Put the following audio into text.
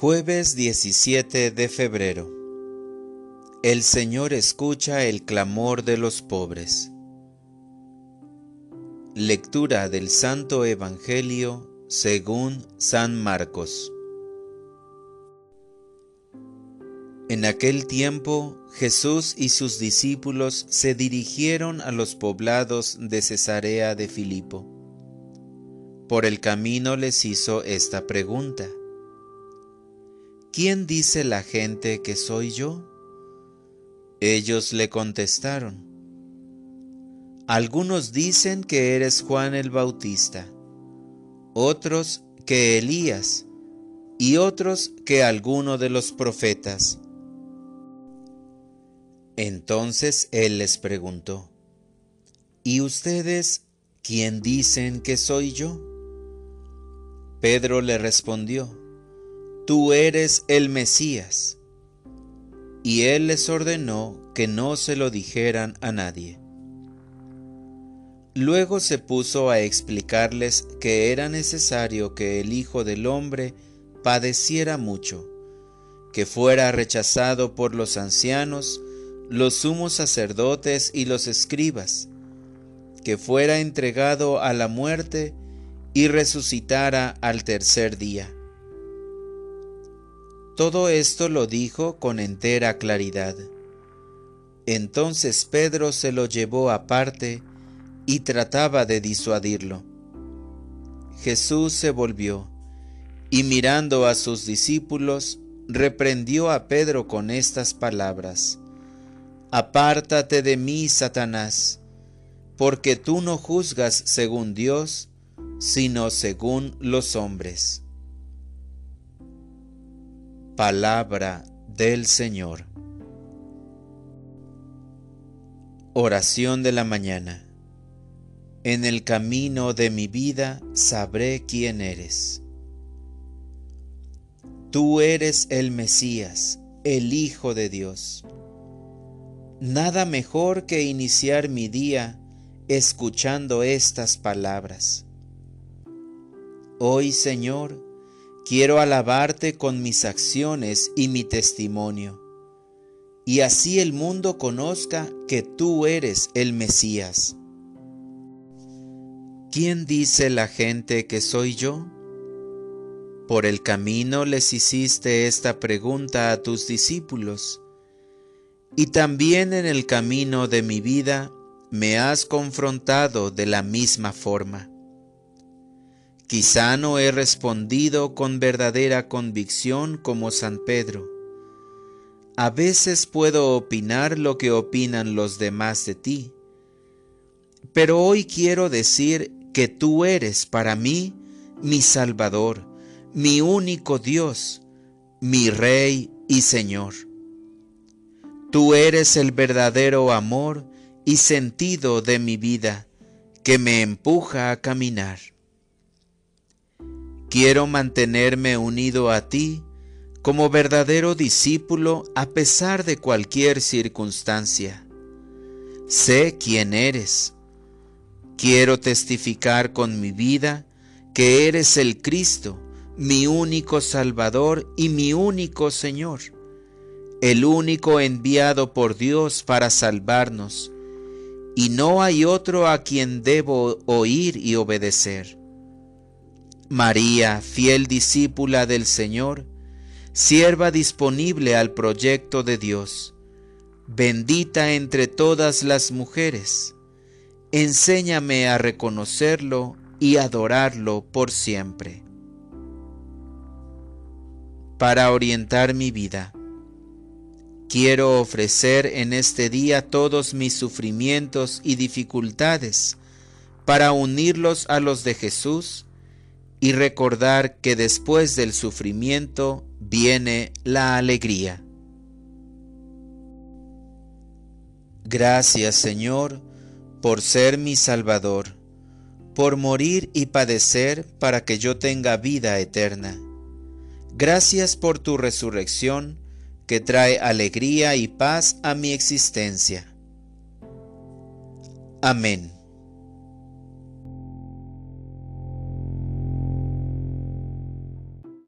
Jueves 17 de febrero. El Señor escucha el clamor de los pobres. Lectura del Santo Evangelio según San Marcos. En aquel tiempo Jesús y sus discípulos se dirigieron a los poblados de Cesarea de Filipo. Por el camino les hizo esta pregunta. ¿Quién dice la gente que soy yo? Ellos le contestaron. Algunos dicen que eres Juan el Bautista, otros que Elías, y otros que alguno de los profetas. Entonces él les preguntó, ¿Y ustedes quién dicen que soy yo? Pedro le respondió, Tú eres el Mesías. Y él les ordenó que no se lo dijeran a nadie. Luego se puso a explicarles que era necesario que el Hijo del Hombre padeciera mucho, que fuera rechazado por los ancianos, los sumos sacerdotes y los escribas, que fuera entregado a la muerte y resucitara al tercer día. Todo esto lo dijo con entera claridad. Entonces Pedro se lo llevó aparte y trataba de disuadirlo. Jesús se volvió y mirando a sus discípulos, reprendió a Pedro con estas palabras. Apártate de mí, Satanás, porque tú no juzgas según Dios, sino según los hombres. Palabra del Señor. Oración de la mañana. En el camino de mi vida sabré quién eres. Tú eres el Mesías, el Hijo de Dios. Nada mejor que iniciar mi día escuchando estas palabras. Hoy, Señor, quiero alabarte con mis acciones y mi testimonio, y así el mundo conozca que tú eres el Mesías. ¿Quién dice la gente que soy yo? Por el camino les hiciste esta pregunta a tus discípulos y también en el camino de mi vida me has confrontado de la misma forma. Quizá no he respondido con verdadera convicción como San Pedro. A veces puedo opinar lo que opinan los demás de ti, pero hoy quiero decir que tú eres para mí mi Salvador, mi único Dios, mi Rey y Señor. Tú eres el verdadero amor y sentido de mi vida que me empuja a caminar. Quiero mantenerme unido a ti como verdadero discípulo a pesar de cualquier circunstancia. Sé quién eres. Quiero testificar con mi vida que eres el Cristo, mi único Salvador y mi único Señor el único enviado por Dios para salvarnos, y no hay otro a quien debo oír y obedecer. María, fiel discípula del Señor, sierva disponible al proyecto de Dios, bendita entre todas las mujeres, enséñame a reconocerlo y adorarlo por siempre. Para orientar mi vida, Quiero ofrecer en este día todos mis sufrimientos y dificultades para unirlos a los de Jesús y recordar que después del sufrimiento viene la alegría. Gracias Señor por ser mi Salvador, por morir y padecer para que yo tenga vida eterna. Gracias por tu resurrección, que trae alegría y paz a mi existencia. Amén.